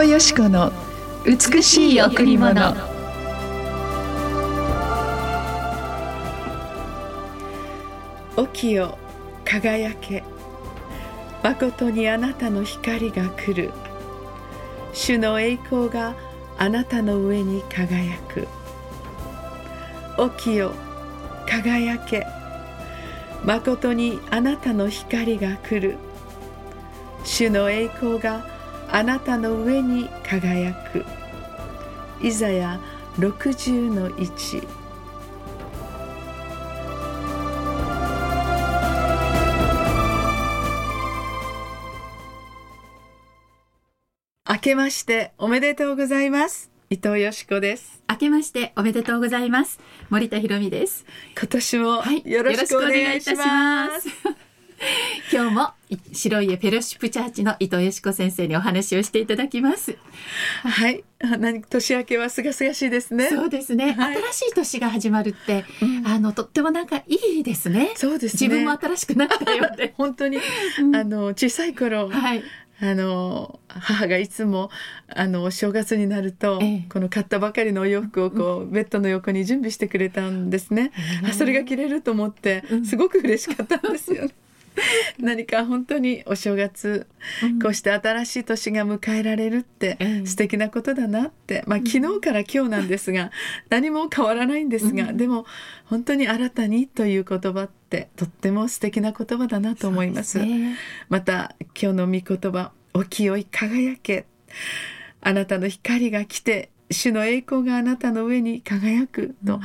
藤よしこの美しい贈り物。起きよ輝け。誠にあなたの光が来る。主の栄光があなたの上に輝く。起きよ輝け。誠にあなたの光が来る。主の栄光があなたの上に輝く。イザヤ60の1明けましておめでとうございます。伊藤よしこです。明けましておめでとうございます。森田博美です。今年もよろしくお願いします,、今日も白家フェロシップチャーチの伊藤よしこ先生にお話をしていただきます。はい。何年明けは清々しいですね。そうですね、はい、新しい年が始まるって、うん、あのとってもなんかいいですね。そうです、ね、自分も新しくなったよね 本当に、うん、あの小さい頃、はい。あの母がいつもあの正月になると、ええ、この買ったばかりのお洋服をこう、うん、ベッドの横に準備してくれたんですね。え。それが着れると思ってすごく嬉しかったんですよ、ね。何か本当にお正月、うん、こうして新しい年が迎えられるって素敵なことだなって、まあ、昨日から今日なんですが 何も変わらないんですが、うん、でも本当に新たにという言葉ってとっても素敵な言葉だなと思います。すね、また今日の御言葉「お清い輝け」あなたの光が来て主の栄光があなたの上に輝くと、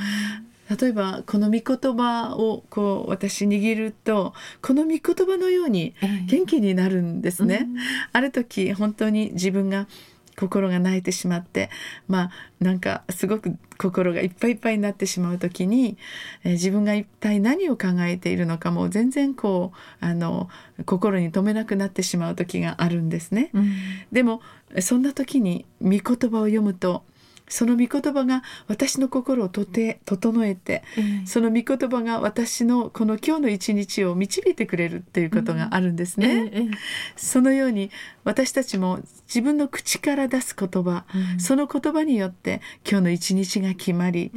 例えばこの御言葉をこう私握るとこの御言葉のように元気になるんですね。うん、ある時本当に自分が心が泣いてしまってまあなんかすごく心がいっぱいいっぱいになってしまう時に、えー、自分が一体何を考えているのかも全然こうあの心に留めなくなってしまう時があるんですね。うん、でもそんな時に御言葉を読むとその御言葉が私の心をとて整えて、うん、その御言葉が私のこの今日の一日を導いてくれるっていうことがあるんですね。うん、そのように私たちも自分の口から出す言葉、うん、その言葉によって今日の一日が決まり、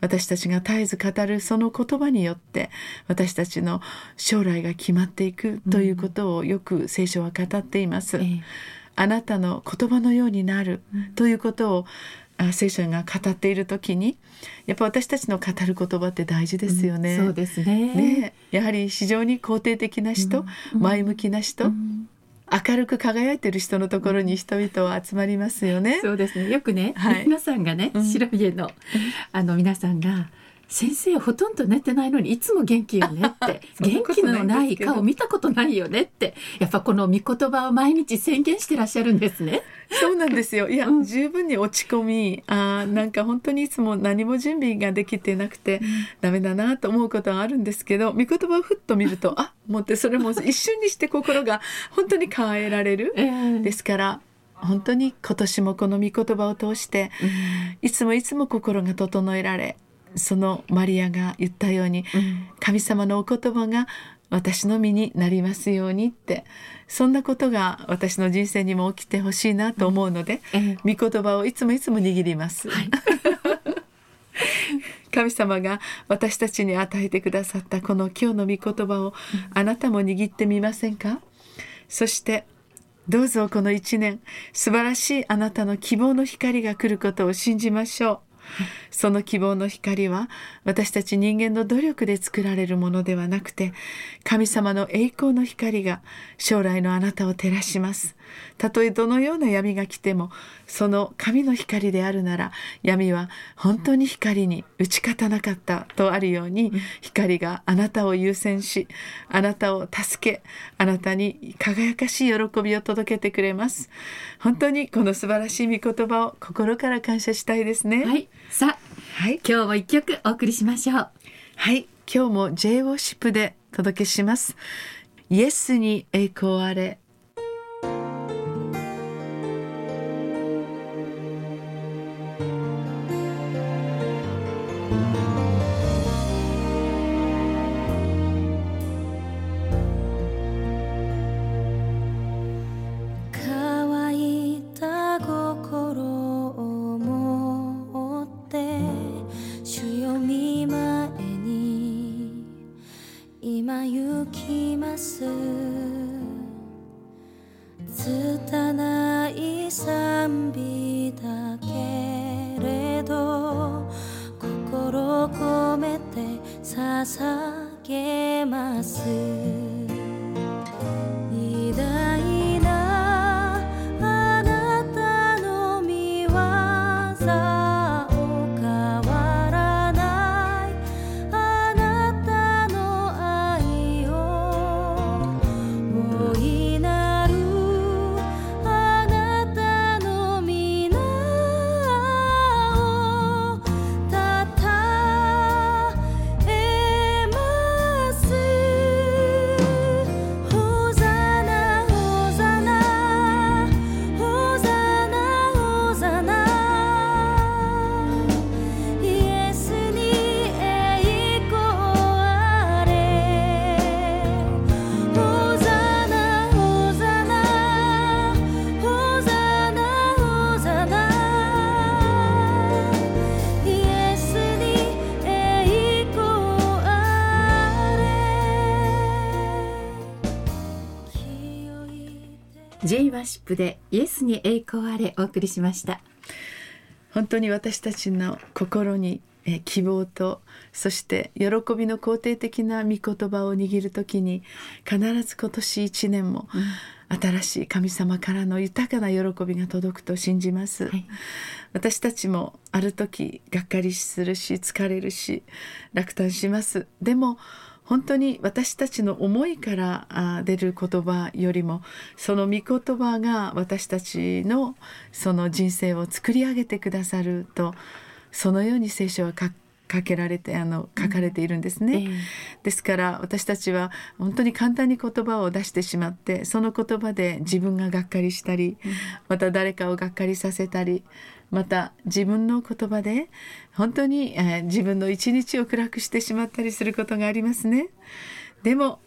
私たちが絶えず語るその言葉によって私たちの将来が決まっていくということをよく聖書は語っています。あなたの言葉のようになるということを聖書が語っている時にやっぱ私たちの語る言葉って大事ですよね。うん、そうですね。ね。やはり非常に肯定的な人、うん、前向きな人、うん、明るく輝いてる人のところに人々は集まりますよね。そうですね。よくね、はい、皆さんがね白家の、あの皆さんが先生ほとんど寝てないのにいつも元気よねって。元気のない顔見たことないよねって。やっぱこの御言葉を毎日宣言してらっしゃるんですね。そうなんですよ。いや、うん、十分に落ち込みあなんか本当にいつも何も準備ができてなくて、うん、ダメだなと思うことはあるんですけど御言葉をふっと見るとあもってそれも一瞬にして心が本当に変えられる、えー、ですから本当に今年もこの御言葉を通して、うん、いつもいつも心が整えられそのマリアが言ったように、うん、神様のお言葉が私の身になりますようにってそんなことが私の人生にも起きてほしいなと思うので、うん、御言葉をいつもいつも握ります。はい。神様が私たちに与えてくださったこの今日の御言葉をあなたも握ってみませんか？そしてどうぞこの一年素晴らしいあなたの希望の光が来ることを信じましょう。その希望の光は私たち人間の努力で作られるものではなくて神様の栄光の光が将来のあなたを照らします。たとえどのような闇が来てもその神の光であるなら闇は本当に光に打ち勝たなかったとあるように光があなたを優先しあなたを助けあなたに輝かしい喜びを届けてくれます。本当にこの素晴らしい御言葉を心から感謝したいですね。はい。さあ、はい、今日も一曲お送りしましょう。はい。今日も J ウォッシップで届けします。イエスに栄光あれ賛美だけれど心込めて捧げます。プでイエスに栄光あれお送りしました。本当に私たちの心にえ希望とそして喜びの肯定的な御言葉を握る時に必ず今年一年も新しい神様からの豊かな喜びが届くと信じます、はい、私たちもある時がっかりするし疲れるし落胆します。でも本当に私たちの思いから出る言葉よりもその御言葉が私たちのその人生を作り上げてくださるとそのように聖書は書けられてあの書かれているんですね、うん。えー、ですから私たちは本当に簡単に言葉を出してしまってその言葉で自分ががっかりしたり、うん、また誰かをがっかりさせたりまた自分の言葉で本当に、えー、自分の一日を暗くしてしまったりすることがありますね。でも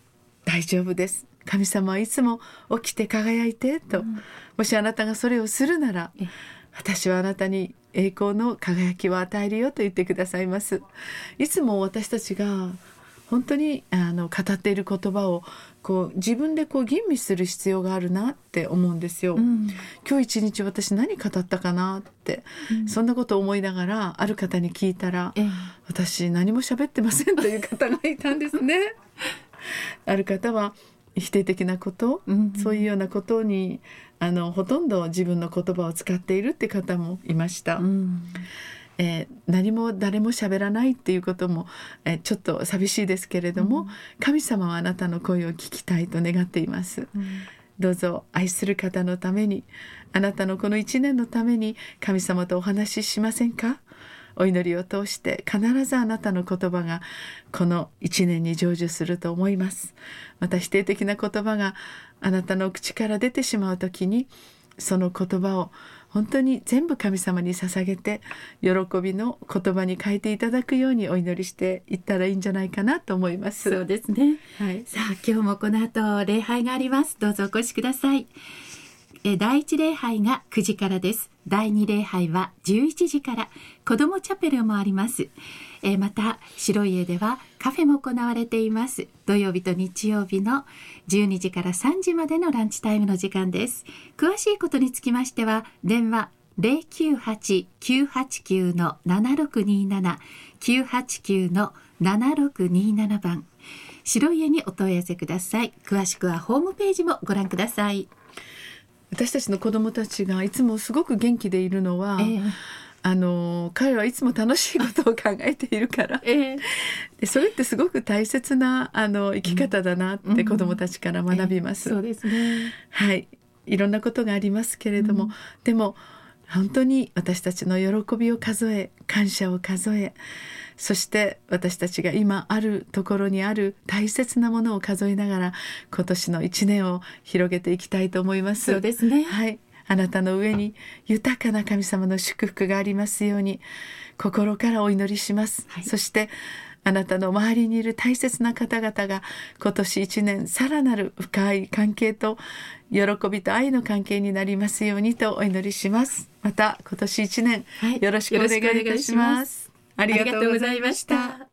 大丈夫です。神様はいつも起きて輝いてと、うん、もしあなたがそれをするなら私はあなたに栄光の輝きを与えるよと言ってくださいます。いつも私たちが本当にあの語っている言葉をこう自分でこう吟味する必要があるなって思うんですよ。うん、今日一日私何語ったかなって、うん、そんなことを思いながらある方に聞いたら、え私何も喋ってませんという方がいたんですね。ある方は否定的なこと、うん、そういうようなことにあのほとんど自分の言葉を使っているって方もいました。うんえー、何も誰も喋らないっていうことも、えー、ちょっと寂しいですけれども、うん、神様はあなたの声を聞きたいと願っています。うん、どうぞ愛する方のためにあなたのこの一年のために神様とお話ししませんか？お祈りを通して必ずあなたの言葉がこの一年に成就すると思います。また否定的な言葉があなたの口から出てしまう時にその言葉を本当に全部神様に捧げて喜びの言葉に変えていただくようにお祈りしていったらいいんじゃないかなと思います。そうですね、はい、さあ今日もこの後礼拝があります。どうぞお越しください。え第一礼拝が9時からです第二礼拝は11時から子どもチャペルもあります。えー、また白い家ではカフェも行われています。土曜日と日曜日の12時から3時までのランチタイムの時間です。詳しいことにつきましては電話098-989の7627 989の7627番。白家にお問い合わせください。詳しくはホームページもご覧ください。私たちの子供たちがいつもすごく元気でいるのは、えーあの彼はいつも楽しいことを考えているから、えー、でそれってすごく大切なあの生き方だなって子どもたちから学びます。うんえ。ー、そうですね。はい。いろんなことがありますけれども、うん、でも本当に私たちの喜びを数え感謝を数えそして私たちが今あるところにある大切なものを数えながら今年の一年を広げていきたいと思います。そうですね。はい。あなたの上に豊かな神様の祝福がありますように心からお祈りします、はい、そしてあなたの周りにいる大切な方々が今年一年さらなる深い関係と喜びと愛の関係になりますようにとお祈りします。また今年一年よろしくお願いいたします、はい、ありがとうございました